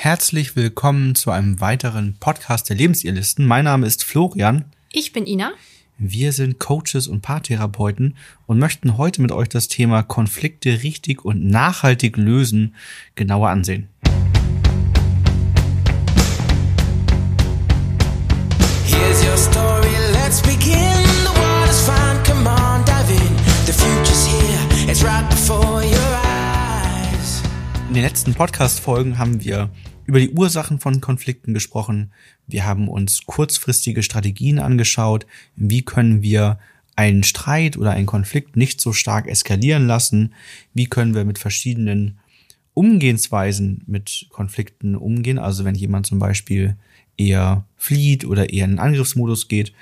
Herzlich willkommen zu einem weiteren Podcast der Lebensirrlisten. Mein Name ist Florian. Ich bin Ina. Wir sind Coaches und Paartherapeuten und möchten heute mit euch das Thema Konflikte richtig und nachhaltig lösen genauer ansehen. In den letzten Podcast-Folgen haben wir über die Ursachen von Konflikten gesprochen. Wir haben uns kurzfristige Strategien angeschaut. Wie können wir einen Streit oder einen Konflikt nicht so stark eskalieren lassen? Wie können wir mit verschiedenen Umgehensweisen mit Konflikten umgehen? Also wenn jemand zum Beispiel eher flieht oder eher in den Angriffsmodus geht.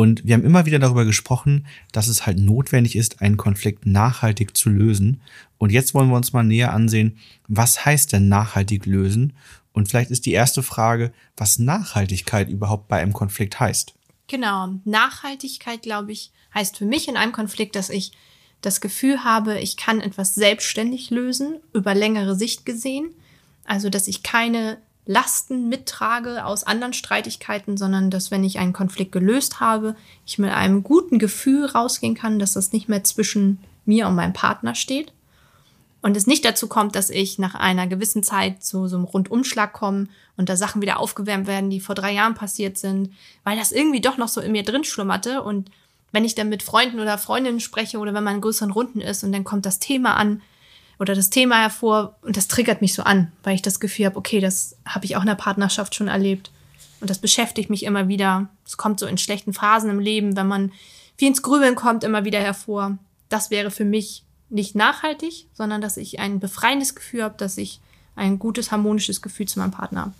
Und wir haben immer wieder darüber gesprochen, dass es halt notwendig ist, einen Konflikt nachhaltig zu lösen. Und jetzt wollen wir uns mal näher ansehen, was heißt denn nachhaltig lösen und vielleicht ist die erste Frage, was Nachhaltigkeit überhaupt bei einem Konflikt heißt. Genau, Nachhaltigkeit, glaube ich, heißt für mich in einem Konflikt, dass ich das Gefühl habe, ich kann etwas selbstständig lösen, über längere Sicht gesehen. Also, dass ich keine Lasten mittrage aus anderen Streitigkeiten, sondern dass, wenn ich einen Konflikt gelöst habe, ich mit einem guten Gefühl rausgehen kann, dass das nicht mehr zwischen mir und meinem Partner steht. Und es nicht dazu kommt, dass ich nach einer gewissen Zeit zu so einem Rundumschlag komme und da Sachen wieder aufgewärmt werden, die vor drei Jahren passiert sind, weil das irgendwie doch noch so in mir drin schlummerte. Und wenn ich dann mit Freunden oder Freundinnen spreche oder wenn man in größeren Runden ist und dann kommt das Thema an oder das Thema hervor und das triggert mich so an, weil ich das Gefühl habe, okay, das habe ich auch in der Partnerschaft schon erlebt und das beschäftigt mich immer wieder. Es kommt so in schlechten Phasen im Leben, wenn man viel ins Grübeln kommt, immer wieder hervor. Das wäre für mich nicht nachhaltig, sondern dass ich ein befreiendes Gefühl habe, dass ich ein gutes, harmonisches Gefühl zu meinem Partner habe.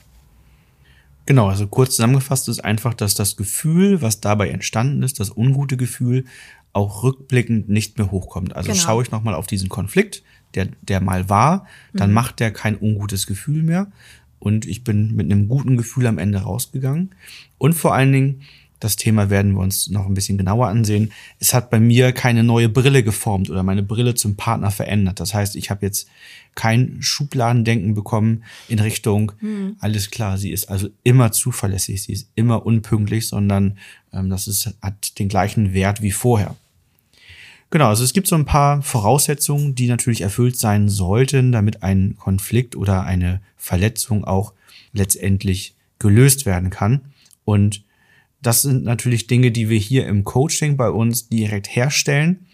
Genau, also kurz zusammengefasst ist einfach, dass das Gefühl, was dabei entstanden ist, das ungute Gefühl, auch rückblickend nicht mehr hochkommt. Also genau. schaue ich nochmal auf diesen Konflikt, der, der mal war, dann mhm. macht der kein ungutes Gefühl mehr. Und ich bin mit einem guten Gefühl am Ende rausgegangen. Und vor allen Dingen das Thema werden wir uns noch ein bisschen genauer ansehen. Es hat bei mir keine neue Brille geformt oder meine Brille zum Partner verändert. Das heißt, ich habe jetzt kein Schubladendenken bekommen in Richtung, mhm. alles klar, sie ist also immer zuverlässig, sie ist immer unpünktlich, sondern ähm, das ist, hat den gleichen Wert wie vorher. Genau, also es gibt so ein paar Voraussetzungen, die natürlich erfüllt sein sollten, damit ein Konflikt oder eine Verletzung auch letztendlich gelöst werden kann. Und das sind natürlich Dinge, die wir hier im Coaching bei uns direkt herstellen,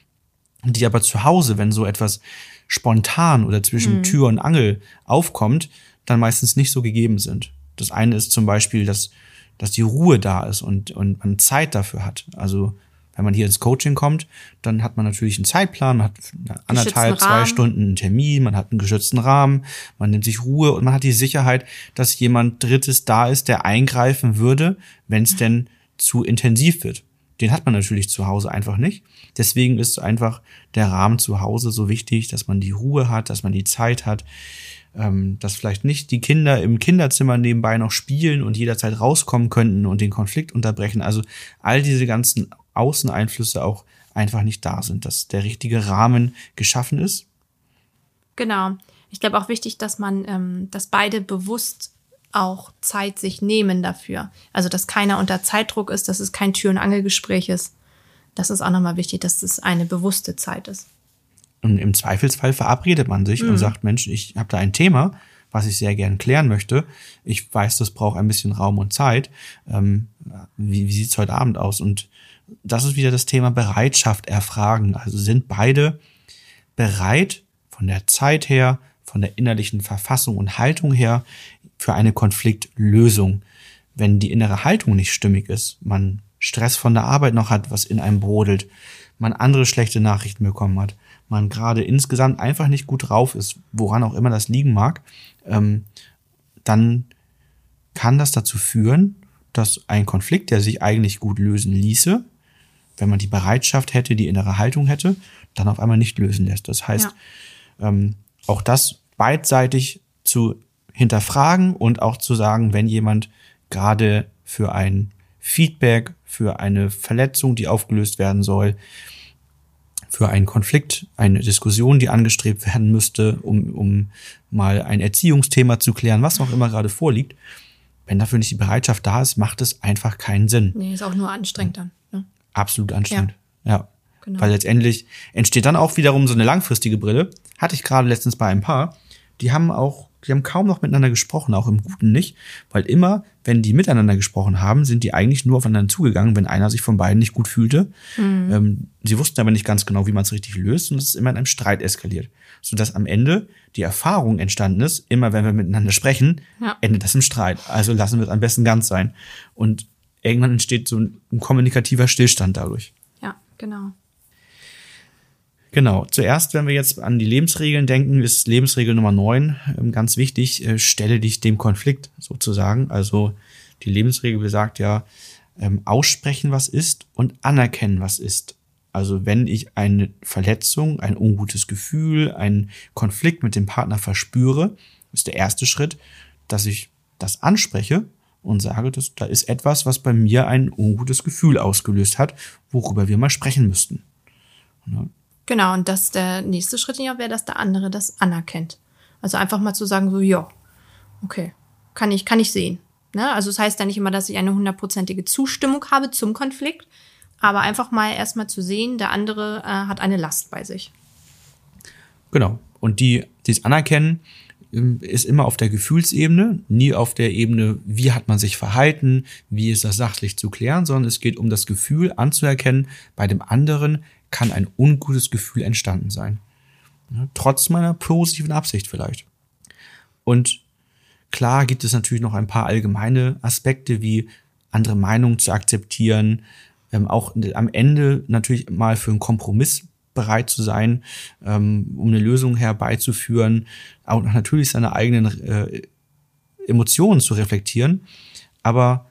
die aber zu Hause, wenn so etwas spontan oder zwischen mhm. Tür und Angel aufkommt, dann meistens nicht so gegeben sind. Das eine ist zum Beispiel, dass, dass die Ruhe da ist und, und man Zeit dafür hat. Also wenn man hier ins Coaching kommt, dann hat man natürlich einen Zeitplan, man hat anderthalb, zwei Stunden einen Termin, man hat einen geschützten Rahmen, man nimmt sich Ruhe und man hat die Sicherheit, dass jemand Drittes da ist, der eingreifen würde, wenn es denn zu intensiv wird. Den hat man natürlich zu Hause einfach nicht. Deswegen ist einfach der Rahmen zu Hause so wichtig, dass man die Ruhe hat, dass man die Zeit hat, ähm, dass vielleicht nicht die Kinder im Kinderzimmer nebenbei noch spielen und jederzeit rauskommen könnten und den Konflikt unterbrechen. Also all diese ganzen Außeneinflüsse auch einfach nicht da sind, dass der richtige Rahmen geschaffen ist. Genau. Ich glaube auch wichtig, dass man, ähm, dass beide bewusst auch Zeit sich nehmen dafür. Also, dass keiner unter Zeitdruck ist, dass es kein Tür- und Angelgespräch ist. Das ist auch nochmal wichtig, dass es eine bewusste Zeit ist. Und im Zweifelsfall verabredet man sich mhm. und sagt, Mensch, ich habe da ein Thema, was ich sehr gern klären möchte. Ich weiß, das braucht ein bisschen Raum und Zeit. Ähm, wie wie sieht es heute Abend aus? Und das ist wieder das Thema Bereitschaft erfragen. Also sind beide bereit von der Zeit her, von der innerlichen Verfassung und Haltung her für eine Konfliktlösung. Wenn die innere Haltung nicht stimmig ist, man Stress von der Arbeit noch hat, was in einem brodelt, man andere schlechte Nachrichten bekommen hat, man gerade insgesamt einfach nicht gut drauf ist, woran auch immer das liegen mag, ähm, dann kann das dazu führen, dass ein Konflikt, der sich eigentlich gut lösen ließe, wenn man die Bereitschaft hätte, die innere Haltung hätte, dann auf einmal nicht lösen lässt. Das heißt, ja. ähm, auch das beidseitig zu hinterfragen und auch zu sagen, wenn jemand gerade für ein Feedback, für eine Verletzung, die aufgelöst werden soll, für einen Konflikt, eine Diskussion, die angestrebt werden müsste, um, um mal ein Erziehungsthema zu klären, was auch immer gerade vorliegt. Wenn dafür nicht die Bereitschaft da ist, macht es einfach keinen Sinn. Nee, ist auch nur anstrengend dann. Ne? Absolut anstrengend. Ja. Genau. Weil letztendlich entsteht dann auch wiederum so eine langfristige Brille. Hatte ich gerade letztens bei ein Paar. Die haben auch, die haben kaum noch miteinander gesprochen, auch im Guten nicht. Weil immer, wenn die miteinander gesprochen haben, sind die eigentlich nur aufeinander zugegangen, wenn einer sich von beiden nicht gut fühlte. Ähm, sie wussten aber nicht ganz genau, wie man es richtig löst und es ist immer in einem Streit eskaliert. Sodass am Ende die Erfahrung entstanden ist, immer wenn wir miteinander sprechen, Ja. endet das im Streit. Also lassen wir es am besten ganz sein. Und irgendwann entsteht so ein, ein kommunikativer Stillstand dadurch. Ja, genau. Genau. Zuerst, wenn wir jetzt an die Lebensregeln denken, ist Lebensregel Nummer 9 ähm, ganz wichtig. Äh, stelle dich dem Konflikt sozusagen. Also die Lebensregel besagt ja, ähm, aussprechen, was ist und anerkennen, was ist. Also wenn ich eine Verletzung, ein ungutes Gefühl, einen Konflikt mit dem Partner verspüre, ist der erste Schritt, dass ich das anspreche und sage, dass da ist etwas, was bei mir ein ungutes Gefühl ausgelöst hat, worüber wir mal sprechen müssten. Genau, und das der nächste Schritt ja wäre, dass der andere das anerkennt. Also einfach mal zu sagen, so, ja, okay, kann ich, kann ich sehen. Ne? Also es das heißt ja nicht immer, dass ich eine hundertprozentige Zustimmung habe zum Konflikt, aber einfach mal erstmal zu sehen, der andere äh, hat eine Last bei sich. Genau. Und die, dieses Anerkennen ähm, ist immer auf der Gefühlsebene, nie auf der Ebene, wie hat man sich verhalten, wie ist das sachlich zu klären, sondern es geht um das Gefühl anzuerkennen, bei dem anderen kann ein ungutes Gefühl entstanden sein. Trotz meiner positiven Absicht vielleicht. Und klar gibt es natürlich noch ein paar allgemeine Aspekte wie andere Meinungen zu akzeptieren, ähm, auch am Ende natürlich mal für einen Kompromiss bereit zu sein, ähm, um eine Lösung herbeizuführen, auch natürlich seine eigenen äh, Emotionen zu reflektieren. Aber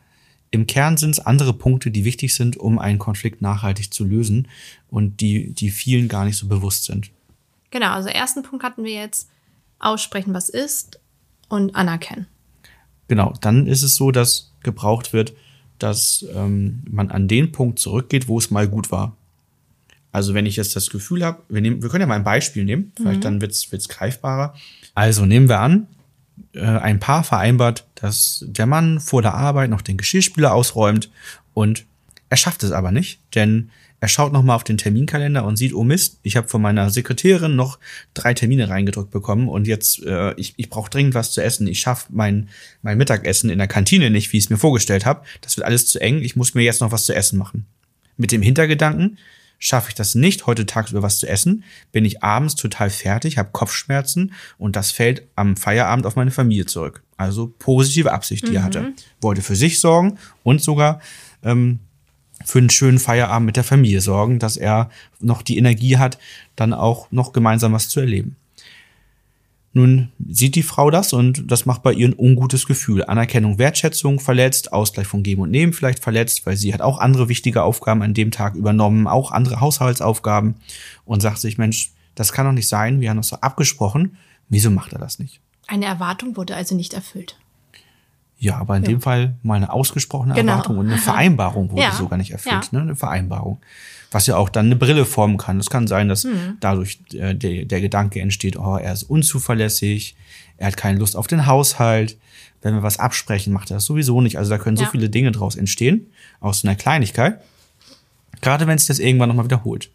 im Kern sind es andere Punkte, die wichtig sind, um einen Konflikt nachhaltig zu lösen und die, die vielen gar nicht so bewusst sind. Genau, also ersten Punkt hatten wir jetzt aussprechen, was ist und anerkennen. Genau, dann ist es so, dass gebraucht wird, dass ähm, man an den Punkt zurückgeht, wo es mal gut war. Also wenn ich jetzt das Gefühl habe, wir, nehmen, wir können ja mal ein Beispiel nehmen, vielleicht dann wird's wird's greifbarer. Also nehmen wir an, äh, ein Paar vereinbart, dass der Mann vor der Arbeit noch den Geschirrspüler ausräumt und er schafft es aber nicht, denn er schaut noch mal auf den Terminkalender und sieht, oh Mist, ich habe von meiner Sekretärin noch drei Termine reingedrückt bekommen und jetzt, äh, ich, ich brauche dringend was zu essen. Ich schaffe mein, mein Mittagessen in der Kantine nicht, wie ich es mir vorgestellt habe. Das wird alles zu eng. Ich muss mir jetzt noch was zu essen machen. Mit dem Hintergedanken, schaffe ich das nicht, heute tagsüber was zu essen, bin ich abends total fertig, habe Kopfschmerzen und das fällt am Feierabend auf meine Familie zurück. Also positive Absicht, die er hatte. Wollte für sich sorgen und sogar ähm, für einen schönen Feierabend mit der Familie sorgen, dass er noch die Energie hat, dann auch noch gemeinsam was zu erleben. Nun sieht die Frau das und das macht bei ihr ein ungutes Gefühl. Anerkennung, Wertschätzung verletzt, Ausgleich von Geben und Nehmen vielleicht verletzt, weil sie hat auch andere wichtige Aufgaben an dem Tag übernommen, auch andere Haushaltsaufgaben und sagt sich, Mensch, das kann doch nicht sein, wir haben uns doch abgesprochen, wieso macht er das nicht? Eine Erwartung wurde also nicht erfüllt. Ja, aber in dem Fall mal eine ausgesprochene Genau. Erwartung und eine Vereinbarung wurde Ja. sogar nicht erfüllt, Ja. ne? Eine Vereinbarung. Was ja auch dann eine Brille formen kann. Es kann sein, dass Mhm. dadurch äh, der, der Gedanke entsteht, oh, er ist unzuverlässig, er hat keine Lust auf den Haushalt, wenn wir was absprechen, macht er das sowieso nicht. Also da können so Ja. viele Dinge draus entstehen, aus so einer Kleinigkeit. Gerade wenn es das irgendwann nochmal wiederholt.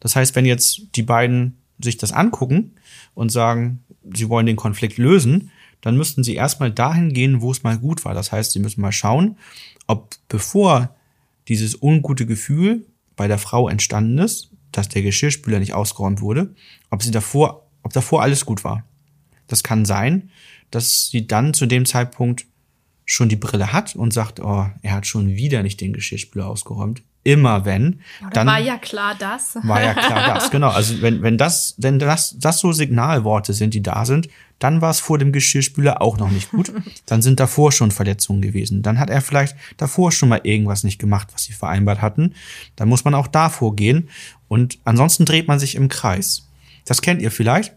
Das heißt, wenn jetzt die beiden sich das angucken und sagen, sie wollen den Konflikt lösen, dann müssten sie erstmal dahin gehen, wo es mal gut war. Das heißt, sie müssen mal schauen, ob bevor dieses ungute Gefühl bei der Frau entstanden ist, dass der Geschirrspüler nicht ausgeräumt wurde, ob sie davor, ob davor alles gut war. Das kann sein, dass sie dann zu dem Zeitpunkt schon die Brille hat und sagt, oh, er hat schon wieder nicht den Geschirrspüler ausgeräumt. Immer wenn, dann war ja klar das. war ja klar das, genau. Also wenn, wenn das, wenn das, das so Signalworte sind, die da sind, dann war es vor dem Geschirrspüler auch noch nicht gut. Dann sind davor schon Verletzungen gewesen. Dann hat er vielleicht davor schon mal irgendwas nicht gemacht, was sie vereinbart hatten. Dann muss man auch davor gehen. Und ansonsten dreht man sich im Kreis. Das kennt ihr vielleicht,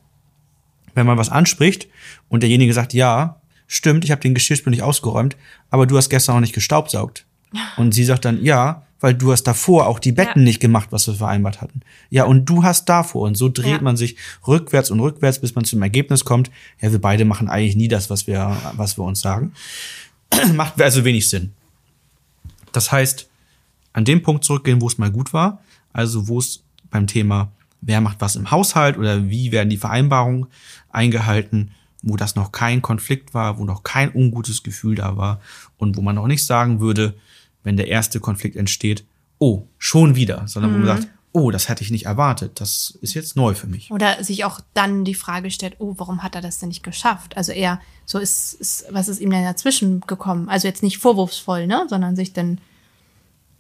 wenn man was anspricht und derjenige sagt, ja, stimmt, ich habe den Geschirrspüler nicht ausgeräumt, aber du hast gestern auch nicht gestaubsaugt. Und sie sagt dann, ja, weil du hast davor auch die Betten Ja. nicht gemacht, was wir vereinbart hatten. Ja, und du hast davor. Und so dreht Ja. man sich rückwärts und rückwärts, bis man zum Ergebnis kommt, ja, wir beide machen eigentlich nie das, was wir, was wir uns sagen. Macht also wenig Sinn. Das heißt, an dem Punkt zurückgehen, wo es mal gut war, also wo es beim Thema, wer macht was im Haushalt oder wie werden die Vereinbarungen eingehalten, wo das noch kein Konflikt war, wo noch kein ungutes Gefühl da war und wo man noch nicht sagen würde, wenn der erste Konflikt entsteht, oh, schon wieder, sondern wo man sagt, oh, das hätte ich nicht erwartet, das ist jetzt neu für mich. Oder sich auch dann die Frage stellt, oh, warum hat er das denn nicht geschafft? Also eher so ist, ist was ist ihm denn dazwischen gekommen? Also jetzt nicht vorwurfsvoll, ne, sondern sich dann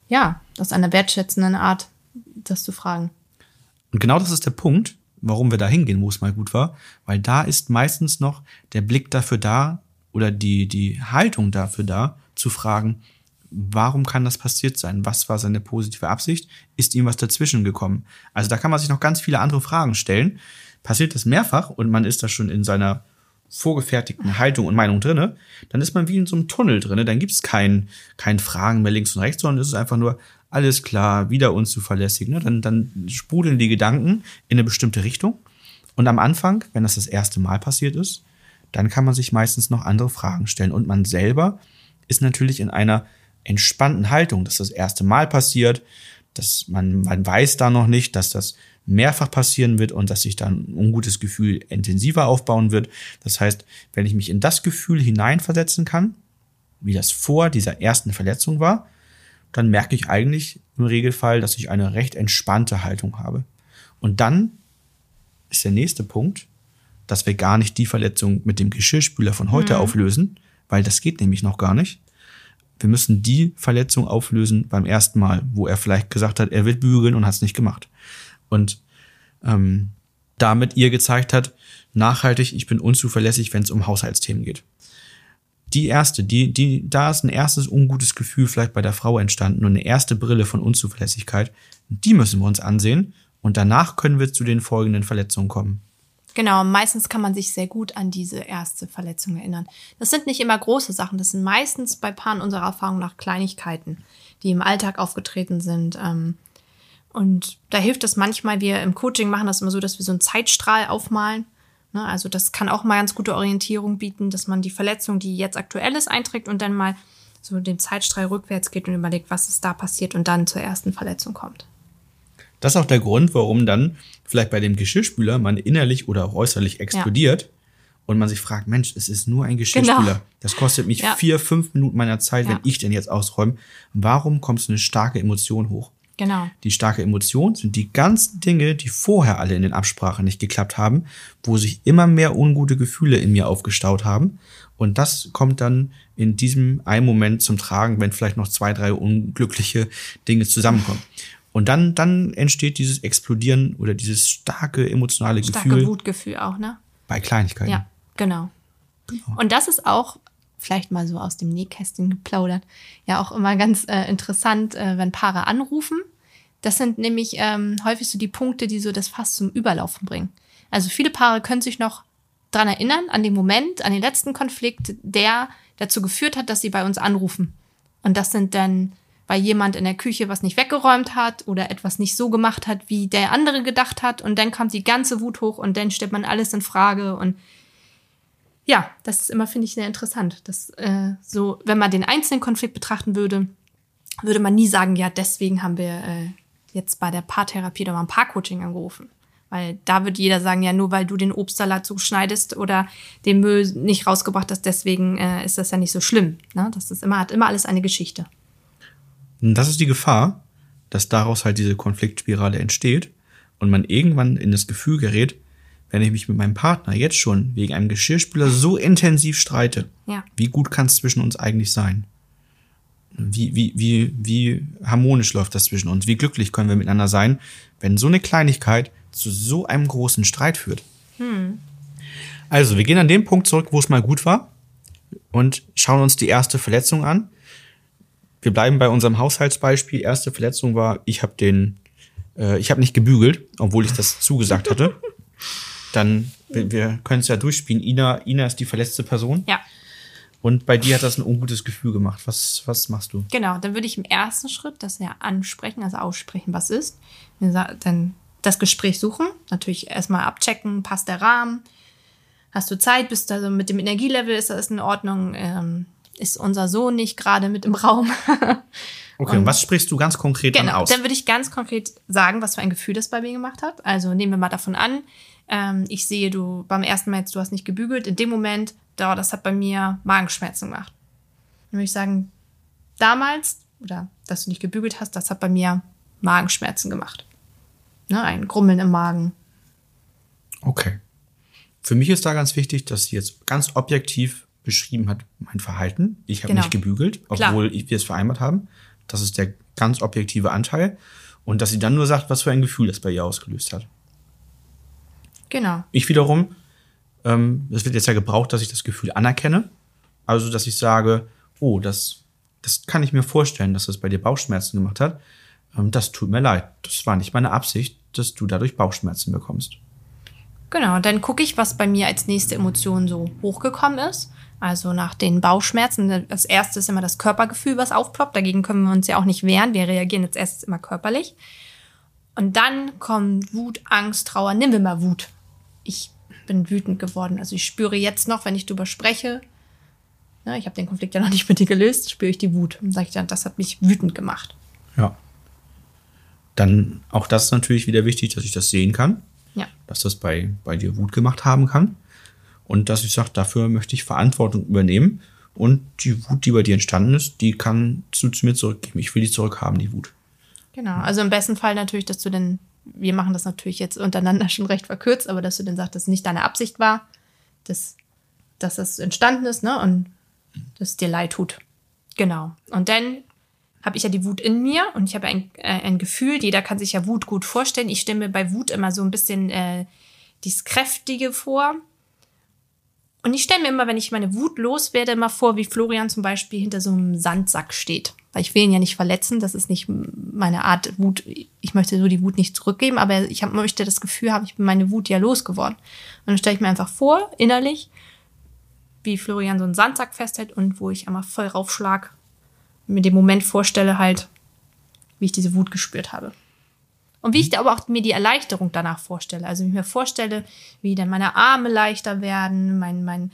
ja, aus einer wertschätzenden Art das zu fragen. Und genau das ist der Punkt, warum wir da hingehen, wo es mal gut war, weil da ist meistens noch der Blick dafür da oder die, die Haltung dafür da, zu fragen, warum kann das passiert sein? Was war seine positive Absicht? Ist ihm was dazwischen gekommen? Also da kann man sich noch ganz viele andere Fragen stellen. Passiert das mehrfach und man ist da schon in seiner vorgefertigten Haltung und Meinung drinne, dann ist man wie in so einem Tunnel drinne. Dann gibt es kein, kein Fragen mehr links und rechts, sondern es ist einfach nur alles klar, wieder unzuverlässig. Ne? Dann, dann sprudeln die Gedanken in eine bestimmte Richtung. Und am Anfang, wenn das das erste Mal passiert ist, dann kann man sich meistens noch andere Fragen stellen. Und man selber ist natürlich in einer entspannten Haltung, dass das erste Mal passiert, dass man, man weiß da noch nicht, dass das mehrfach passieren wird und dass sich dann ein ungutes Gefühl intensiver aufbauen wird. Das heißt, wenn ich mich in das Gefühl hineinversetzen kann, wie das vor dieser ersten Verletzung war, dann merke ich eigentlich im Regelfall, dass ich eine recht entspannte Haltung habe. Und dann ist der nächste Punkt, dass wir gar nicht die Verletzung mit dem Geschirrspüler von heute auflösen, weil das geht nämlich noch gar nicht. Wir müssen die Verletzung auflösen beim ersten Mal, wo er vielleicht gesagt hat, er wird bügeln und hat es nicht gemacht. Und ähm, damit ihr gezeigt hat, nachhaltig, ich bin unzuverlässig, wenn es um Haushaltsthemen geht. Die erste, die, die, da ist ein erstes ungutes Gefühl vielleicht bei der Frau entstanden und eine erste Brille von Unzuverlässigkeit. Die müssen wir uns ansehen und danach können wir zu den folgenden Verletzungen kommen. Genau, meistens kann man sich sehr gut an diese erste Verletzung erinnern. Das sind nicht immer große Sachen, das sind meistens bei Paaren unserer Erfahrung nach Kleinigkeiten, die im Alltag aufgetreten sind. Ähm, und da hilft es manchmal, wir im Coaching machen das immer so, dass wir so einen Zeitstrahl aufmalen. Ne, Also das kann auch mal ganz gute Orientierung bieten, dass man die Verletzung, die jetzt aktuell ist, einträgt und dann mal so den Zeitstrahl rückwärts geht und überlegt, was ist da passiert und dann zur ersten Verletzung kommt. Das ist auch der Grund, warum dann vielleicht bei dem Geschirrspüler man innerlich oder auch äußerlich explodiert und man sich fragt, Mensch, es ist nur ein Geschirrspüler. Genau. Das kostet mich Ja. vier, fünf Minuten meiner Zeit, Ja. wenn ich den jetzt ausräume. Warum kommt so eine starke Emotion hoch? Genau. Die starke Emotion sind die ganzen Dinge, die vorher alle in den Absprachen nicht geklappt haben, wo sich immer mehr ungute Gefühle in mir aufgestaut haben. Und das kommt dann in diesem einen Moment zum Tragen, wenn vielleicht noch zwei, drei unglückliche Dinge zusammenkommen. Und dann, dann entsteht dieses Explodieren oder dieses starke emotionale Starke Gefühl Wutgefühl auch, ne? bei Kleinigkeiten. Ja, genau. Und das ist auch, vielleicht mal so aus dem Nähkästchen geplaudert, ja auch immer ganz äh, interessant, äh, wenn Paare anrufen. Das sind nämlich ähm, häufig so die Punkte, die so das Fass zum Überlaufen bringen. Also viele Paare können sich noch dran erinnern, an den Moment, an den letzten Konflikt, der dazu geführt hat, dass sie bei uns anrufen. Und das sind dann, weil jemand in der Küche was nicht weggeräumt hat oder etwas nicht so gemacht hat, wie der andere gedacht hat. Und dann kommt die ganze Wut hoch und dann stellt man alles in Frage. Und ja, das ist immer, finde ich, sehr interessant. Das, äh, so, wenn man den einzelnen Konflikt betrachten würde, würde man nie sagen, ja, deswegen haben wir äh, jetzt bei der Paartherapie oder beim Paarcoaching angerufen. Weil da würde jeder sagen, ja, nur weil du den Obstsalat so schneidest oder den Müll nicht rausgebracht hast, deswegen äh, ist das ja nicht so schlimm. Ne? Das ist immer, hat immer alles eine Geschichte. Und das ist die Gefahr, dass daraus halt diese Konfliktspirale entsteht und man irgendwann in das Gefühl gerät, wenn ich mich mit meinem Partner jetzt schon wegen einem Geschirrspüler so intensiv streite, Ja. wie gut kann es zwischen uns eigentlich sein? Wie, wie, wie, wie harmonisch läuft das zwischen uns? Wie glücklich können wir miteinander sein, wenn so eine Kleinigkeit zu so einem großen Streit führt? Also, wir gehen an den Punkt zurück, wo es mal gut war und schauen uns die erste Verletzung an. Wir bleiben bei unserem Haushaltsbeispiel. Erste Verletzung war, ich habe den, äh, ich habe nicht gebügelt, obwohl ich das zugesagt hatte. Dann, wir, wir können es ja durchspielen. Ina, Ina ist die verletzte Person. Ja. Und bei dir hat das ein ungutes Gefühl gemacht. Was, was machst du? Genau, dann würde ich im ersten Schritt das ja ansprechen, also aussprechen, was ist. Dann das Gespräch suchen, natürlich erstmal abchecken, passt der Rahmen, hast du Zeit, bist also mit dem Energielevel, ist das in Ordnung, ähm, ist unser Sohn nicht gerade mit im Raum. okay, und was sprichst du ganz konkret genau, dann aus? Dann würde ich ganz konkret sagen, was für ein Gefühl das bei mir gemacht hat. Also nehmen wir mal davon an, ähm, ich sehe, du beim ersten Mal jetzt, du hast nicht gebügelt. In dem Moment, da, das hat bei mir Magenschmerzen gemacht. Dann würde ich sagen, damals, oder dass du nicht gebügelt hast, das hat bei mir Magenschmerzen gemacht. Ne, ein Grummeln im Magen. Okay. Für mich ist da ganz wichtig, dass sie jetzt ganz objektiv beschrieben hat, mein Verhalten. Ich habe Genau. nicht gebügelt, obwohl ich, wir es vereinbart haben. Das ist der ganz objektive Anteil. Und dass sie dann nur sagt, was für ein Gefühl das bei ihr ausgelöst hat. Genau. Ich wiederum, ähm, es wird jetzt ja gebraucht, dass ich das Gefühl anerkenne. Also, dass ich sage, oh, das, das kann ich mir vorstellen, dass das bei dir Bauchschmerzen gemacht hat. Ähm, das tut mir leid. Das war nicht meine Absicht, dass du dadurch Bauchschmerzen bekommst. Genau, und dann gucke ich, was bei mir als nächste Emotion so hochgekommen ist. Also nach den Bauchschmerzen, das erste ist immer das Körpergefühl, was aufploppt. Dagegen können wir uns ja auch nicht wehren. Wir reagieren jetzt erst immer körperlich. Und dann kommen Wut, Angst, Trauer. Nimm wir mal Wut. Ich bin wütend geworden. Also ich spüre jetzt noch, wenn ich drüber spreche, ne, ich habe den Konflikt ja noch nicht mit dir gelöst, spüre ich die Wut. Und sage ich dann, das hat mich wütend gemacht. Ja. Dann auch das ist natürlich wieder wichtig, dass ich das sehen kann, Ja. dass das bei, bei dir Wut gemacht haben kann. Und dass ich sage, dafür möchte ich Verantwortung übernehmen. Und die Wut, die bei dir entstanden ist, die kann zu, zu mir zurückgeben. Ich will die zurückhaben, die Wut. Genau, also im besten Fall natürlich, dass du denn, wir machen das natürlich jetzt untereinander schon recht verkürzt, aber dass du dann sagst, dass es nicht deine Absicht war, dass, dass das entstanden ist, ne, und dass es dir leid tut. Genau. Und dann habe ich ja die Wut in mir und ich habe ein, äh, ein Gefühl, jeder kann sich ja Wut gut vorstellen. Ich stelle mir bei Wut immer so ein bisschen äh, dieses Kräftige vor. Und ich stelle mir immer, wenn ich meine Wut loswerde, immer vor, wie Florian zum Beispiel hinter so einem Sandsack steht. Weil ich will ihn ja nicht verletzen, das ist nicht meine Art Wut. Ich möchte so die Wut nicht zurückgeben, aber ich hab, möchte das Gefühl haben, ich bin meine Wut ja losgeworden. Und dann stelle ich mir einfach vor, innerlich, wie Florian so einen Sandsack festhält und wo ich einmal voll raufschlag, mir den Moment vorstelle halt, wie ich diese Wut gespürt habe. Und wie ich da aber auch mir die Erleichterung danach vorstelle. Also wie ich mir vorstelle, wie dann meine Arme leichter werden, mein, mein,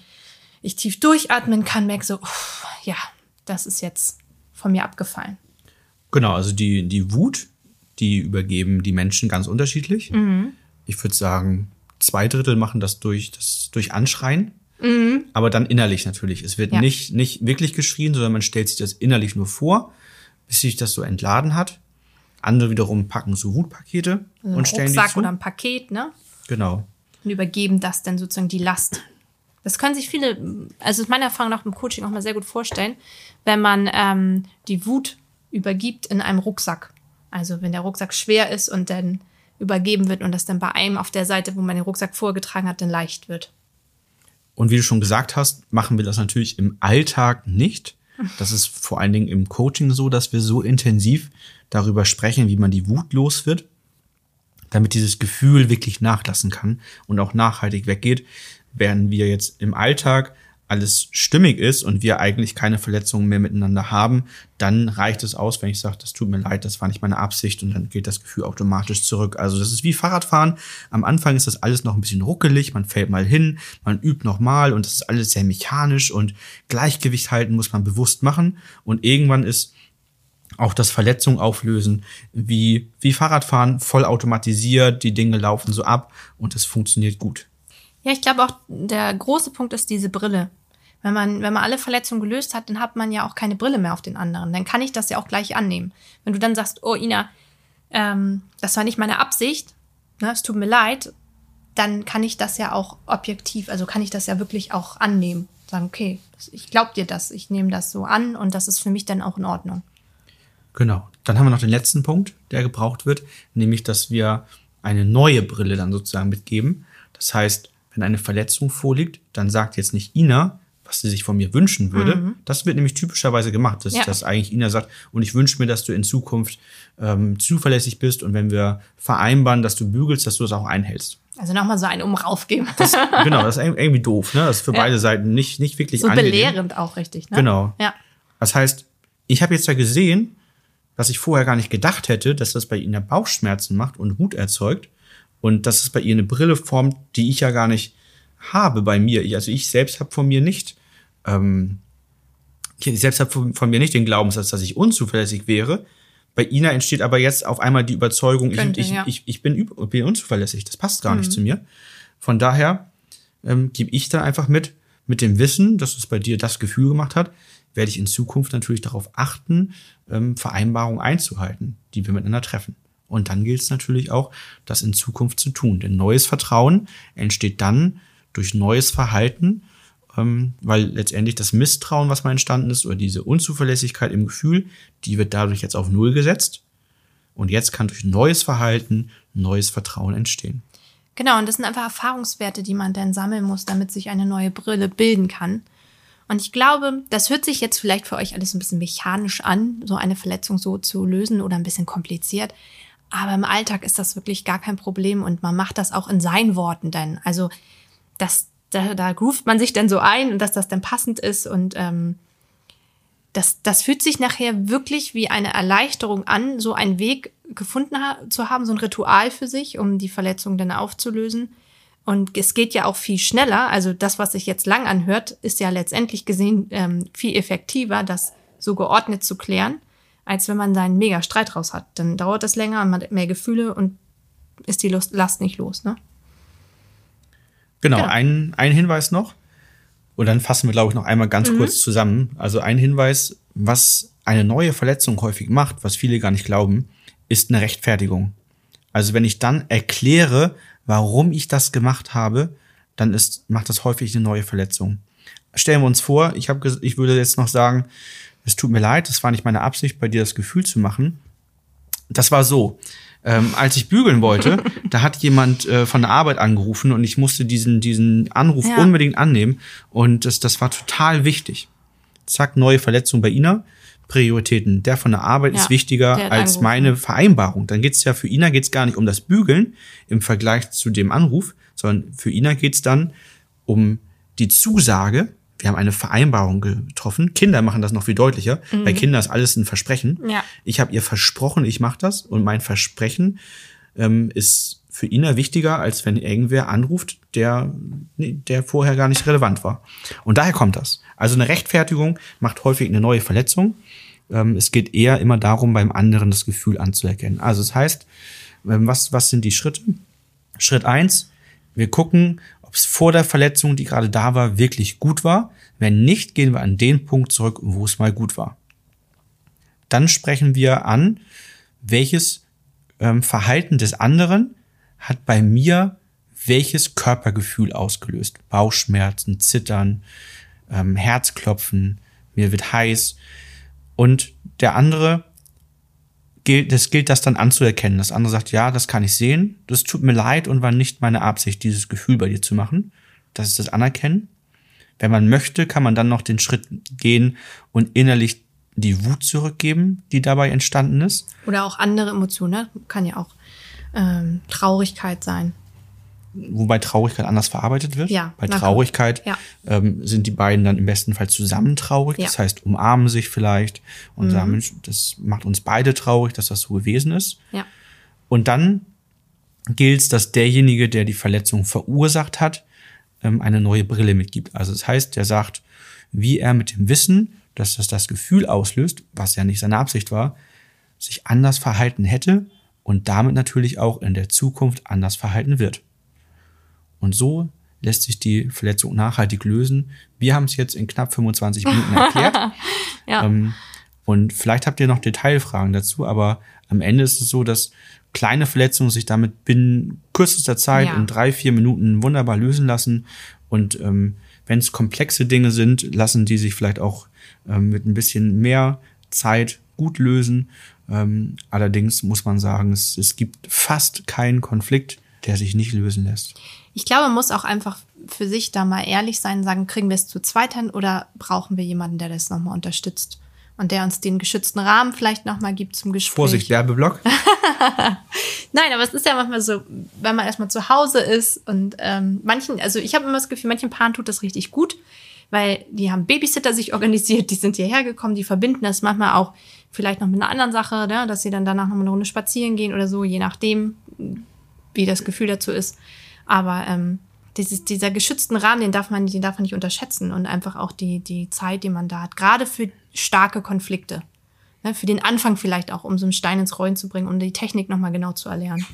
ich tief durchatmen kann, merke so, uff, ja, das ist jetzt von mir abgefallen. Genau, also die, die Wut, die übergeben die Menschen ganz unterschiedlich. Ich würde sagen, zwei Drittel machen das durch, das durch Anschreien. Aber dann innerlich natürlich. Es wird Ja. nicht, nicht wirklich geschrien, sondern man stellt sich das innerlich nur vor, bis sich das so entladen hat. Andere wiederum packen so Wutpakete Also und stellen die Rucksack zu. oder ein Paket, ne? Genau. und übergeben das dann sozusagen die Last. Das können sich viele, also ist meiner Erfahrung nach im Coaching auch mal sehr gut vorstellen, wenn man ähm, die Wut übergibt in einem Rucksack. Also wenn der Rucksack schwer ist und dann übergeben wird und das dann bei einem auf der Seite, wo man den Rucksack vorgetragen hat, dann leicht wird. Und wie du schon gesagt hast, machen wir das natürlich im Alltag nicht. Das ist vor allen Dingen im Coaching so, dass wir so intensiv darüber sprechen, wie man die Wut los wird, damit dieses Gefühl wirklich nachlassen kann und auch nachhaltig weggeht, während wir jetzt im Alltag alles stimmig ist und wir eigentlich keine Verletzungen mehr miteinander haben, dann reicht es aus, wenn ich sage, das tut mir leid, das war nicht meine Absicht und dann geht das Gefühl automatisch zurück. Also das ist wie Fahrradfahren. Am Anfang ist das alles noch ein bisschen ruckelig, man fällt mal hin, man übt nochmal und das ist alles sehr mechanisch und Gleichgewicht halten muss man bewusst machen und irgendwann ist auch das Verletzung auflösen, wie, wie Fahrradfahren, voll die Dinge laufen so ab und es funktioniert gut. Ja, ich glaube auch, der große Punkt ist diese Brille. Wenn man, wenn man alle Verletzungen gelöst hat, dann hat man ja auch keine Brille mehr auf den anderen. Dann kann ich das ja auch gleich annehmen. Wenn du dann sagst, oh Ina, ähm, das war nicht meine Absicht, ne, es tut mir leid, dann kann ich das ja auch objektiv, also kann ich das ja wirklich auch annehmen. Sagen, okay, ich glaube dir das, ich nehme das so an und das ist für mich dann auch in Ordnung. Genau. Dann haben wir noch den letzten Punkt, der gebraucht wird, nämlich, dass wir eine neue Brille dann sozusagen mitgeben. Das heißt, wenn eine Verletzung vorliegt, dann sagt jetzt nicht Ina, was sie sich von mir wünschen würde. Das wird nämlich typischerweise gemacht, dass, Ja. dass eigentlich Ina sagt, und ich wünsche mir, dass du in Zukunft ähm, zuverlässig bist und wenn wir vereinbaren, dass du bügelst, dass du es auch einhältst. Also nochmal so einen um raufgeben. Das, genau, das ist irgendwie doof, ne? Das ist für Ja. beide Seiten nicht, nicht wirklich so angenehm. belehrend auch richtig, ne? Genau. Ja. Das heißt, ich habe jetzt ja gesehen, was ich vorher gar nicht gedacht hätte, dass das bei ihnen Bauchschmerzen macht und Wut erzeugt und dass es bei ihr eine Brille formt, die ich ja gar nicht habe bei mir. Ich, also ich selbst habe von mir nicht, ähm, ich selbst habe von, von mir nicht den Glaubenssatz, dass ich unzuverlässig wäre. Bei Ina entsteht aber jetzt auf einmal die Überzeugung, Könnte, ich, ich, ja. Mhm. ich, ich bin, bin unzuverlässig. Das passt gar nicht zu mir. Von daher ähm, gebe ich dann einfach mit, mit dem Wissen, dass es bei dir das Gefühl gemacht hat, werde ich in Zukunft natürlich darauf achten, ähm, Vereinbarungen einzuhalten, die wir miteinander treffen. Und dann gilt es natürlich auch, das in Zukunft zu tun. Denn neues Vertrauen entsteht dann durch neues Verhalten, ähm, weil letztendlich das Misstrauen, was mal entstanden ist, oder diese Unzuverlässigkeit im Gefühl, die wird dadurch jetzt auf Null gesetzt. Und jetzt kann durch neues Verhalten neues Vertrauen entstehen. Genau, und das sind einfach Erfahrungswerte, die man dann sammeln muss, damit sich eine neue Brille bilden kann. Und ich glaube, das hört sich jetzt vielleicht für euch alles ein bisschen mechanisch an, so eine Verletzung so zu lösen oder ein bisschen kompliziert. Aber im Alltag ist das wirklich gar kein Problem und man macht das auch in seinen Worten dann. Also das, da, da groovt man sich dann so ein und dass das dann passend ist und ähm, das, das fühlt sich nachher wirklich wie eine Erleichterung an, so einen Weg gefunden ha zu haben, so ein Ritual für sich, um die Verletzung dann aufzulösen. Und es geht ja auch viel schneller. Also das, was sich jetzt lang anhört, ist ja letztendlich gesehen ähm, viel effektiver, das so geordnet zu klären, als wenn man seinen mega Streit raus hat. Dann dauert das länger man hat mehr Gefühle und ist die Lust, Last nicht los, ne? Genau, Genau. Ein, ein Hinweis noch. Und dann fassen wir, glaube ich, noch einmal ganz kurz zusammen. Also ein Hinweis, was eine neue Verletzung häufig macht, was viele gar nicht glauben, ist eine Rechtfertigung. Also wenn ich dann erkläre, warum ich das gemacht habe, dann ist, macht das häufig eine neue Verletzung. Stellen wir uns vor, ich, hab, ich würde jetzt noch sagen, es tut mir leid, das war nicht meine Absicht, bei dir das Gefühl zu machen. Das war so. Ähm, als ich bügeln wollte, da hat jemand äh, von der Arbeit angerufen und ich musste diesen, diesen Anruf Ja. unbedingt annehmen. Und das, das war total wichtig. Zack, neue Verletzung bei Ina. Prioritäten. Der von der Arbeit Ja, ist wichtiger als meine Vereinbarung. Dann geht's ja für Ina geht's gar nicht um das Bügeln im Vergleich zu dem Anruf, sondern für Ina geht's dann um die Zusage. Wir haben eine Vereinbarung getroffen. Kinder machen das noch viel deutlicher. Bei Kindern ist alles ein Versprechen. Mhm. Ja. Ich habe ihr versprochen, ich mache das und mein Versprechen ähm, ist für Ina wichtiger, als wenn irgendwer anruft, der, der vorher gar nicht relevant war. Und daher kommt das. Also eine Rechtfertigung macht häufig eine neue Verletzung. Ähm, es geht eher immer darum, beim anderen das Gefühl anzuerkennen. Also es heißt, ähm, was, was sind die Schritte? Schritt eins: wir gucken, ob es vor der Verletzung, die gerade da war, wirklich gut war. Wenn nicht, gehen wir an den Punkt zurück, wo es mal gut war. Dann sprechen wir an, welches ähm, Verhalten des anderen hat bei mir welches Körpergefühl ausgelöst. Bauchschmerzen, Zittern, ähm, Herzklopfen, mir wird heiß. Und der andere gilt, das gilt das dann anzuerkennen. Das andere sagt, ja, das kann ich sehen. Das tut mir leid und war nicht meine Absicht, dieses Gefühl bei dir zu machen. Das ist das Anerkennen. Wenn man möchte, kann man dann noch den Schritt gehen und innerlich die Wut zurückgeben, die dabei entstanden ist. Oder auch andere Emotionen, ne? Kann ja auch ähm, Traurigkeit sein. Wobei Traurigkeit anders verarbeitet wird. Ja, Bei. Traurigkeit Ja. ähm, sind die beiden dann im besten Fall zusammen traurig. Ja. Das heißt, umarmen sich vielleicht und Mhm. sagen, Mensch, das macht uns beide traurig, dass das so gewesen ist. Ja. Und dann gilt es, dass derjenige, der die Verletzung verursacht hat, ähm, eine neue Brille mitgibt. Also das heißt, der sagt, wie er mit dem Wissen, dass das das Gefühl auslöst, was ja nicht seine Absicht war, sich anders verhalten hätte und damit natürlich auch in der Zukunft anders verhalten wird. Und so lässt sich die Verletzung nachhaltig lösen. Wir haben es jetzt in knapp 25 Minuten erklärt. Ja. Ähm, und vielleicht habt ihr noch Detailfragen dazu, aber am Ende ist es so, dass kleine Verletzungen sich damit binnen kürzester Zeit Ja. in drei, vier Minuten wunderbar lösen lassen. Und ähm, wenn es komplexe Dinge sind, lassen die sich vielleicht auch ähm, mit ein bisschen mehr Zeit gut lösen. Ähm, allerdings muss man sagen, es, es gibt fast keinen Konflikt, der sich nicht lösen lässt. Ich glaube, man muss auch einfach für sich da mal ehrlich sein und sagen, kriegen wir es zu zweit hin oder brauchen wir jemanden, der das nochmal unterstützt? und der uns den geschützten Rahmen vielleicht nochmal gibt zum Gespräch. Vorsicht, Werbeblock. Nein, aber es ist ja manchmal so, wenn man erstmal zu Hause ist und ähm, manchen, also ich habe immer das Gefühl, manchen Paaren tut das richtig gut, weil die haben Babysitter sich organisiert, die sind hierher gekommen, die verbinden das manchmal auch vielleicht noch mit einer anderen Sache, ne, dass sie dann danach noch mal eine Runde spazieren gehen oder so, je nachdem, wie das Gefühl dazu ist. Aber ähm, dieses, dieser geschützten Rahmen, den darf man, den darf man nicht unterschätzen und einfach auch die, die Zeit, die man da hat, gerade für starke Konflikte. Ne, für den Anfang vielleicht auch, um so einen Stein ins Rollen zu bringen, um die Technik nochmal genau zu erlernen.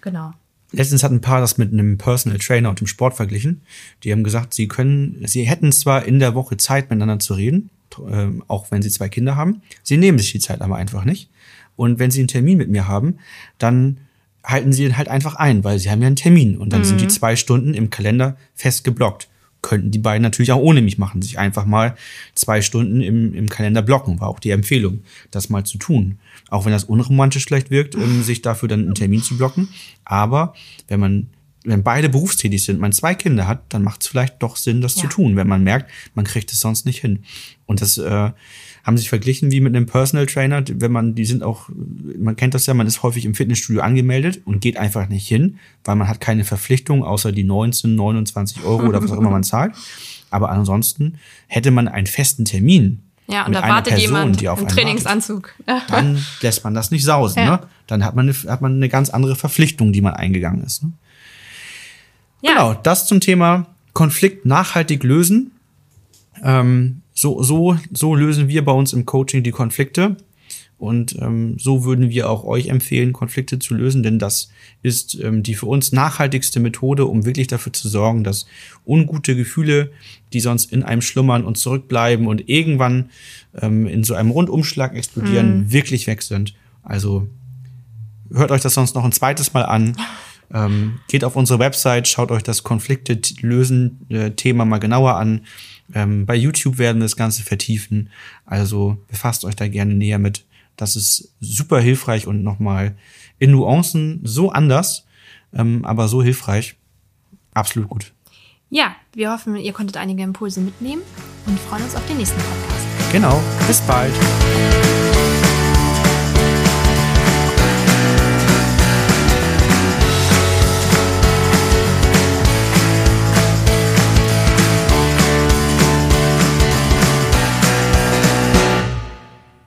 Genau. Letztens hat ein Paar das mit einem Personal Trainer und dem Sport verglichen. Die haben gesagt, sie können, sie hätten zwar in der Woche Zeit, miteinander zu reden, äh, auch wenn sie zwei Kinder haben. Sie nehmen sich die Zeit aber einfach nicht. Und wenn sie einen Termin mit mir haben, dann halten sie den halt einfach ein, weil sie haben ja einen Termin und dann mhm. sind die zwei Stunden im Kalender fest geblockt könnten die beiden natürlich auch ohne mich machen, sich einfach mal zwei Stunden im, im Kalender blocken, war auch die Empfehlung, das mal zu tun. Auch wenn das unromantisch vielleicht wirkt, um sich dafür dann einen Termin zu blocken. Aber wenn man, wenn beide berufstätig sind, man zwei Kinder hat, dann macht es vielleicht doch Sinn, das ja. zu tun, wenn man merkt, man kriegt es sonst nicht hin. Und das äh, haben sich verglichen wie mit einem Personal Trainer, wenn man, die sind auch, man kennt das ja, man ist häufig im Fitnessstudio angemeldet und geht einfach nicht hin, weil man hat keine Verpflichtung, außer die 19, 29 Euro oder was auch immer man zahlt. Aber ansonsten hätte man einen festen Termin. Ja, und da wartet Person, jemand im Trainingsanzug. Wartet, dann lässt man das nicht sausen. Ja. Ne? Dann hat man, eine, hat man eine ganz andere Verpflichtung, die man eingegangen ist. Ne? Ja. Genau, das zum Thema Konflikt nachhaltig lösen. Ähm, so, so, so lösen wir bei uns im Coaching die Konflikte. Und ähm, so würden wir auch euch empfehlen, Konflikte zu lösen, denn das ist ähm, die für uns nachhaltigste Methode, um wirklich dafür zu sorgen, dass ungute Gefühle, die sonst in einem schlummern und zurückbleiben und irgendwann ähm, in so einem Rundumschlag explodieren, mhm. wirklich weg sind. Also hört euch das sonst noch ein zweites Mal an. Ähm, geht auf unsere Website, schaut euch das Konflikte lösen äh, Thema mal genauer an. Ähm, bei YouTube werden wir das Ganze vertiefen. Also befasst euch da gerne näher mit. Das ist super hilfreich und nochmal in Nuancen so anders, ähm, aber so hilfreich. Absolut gut. Ja, wir hoffen, ihr konntet einige Impulse mitnehmen und freuen uns auf den nächsten Podcast. Genau. Bis bald.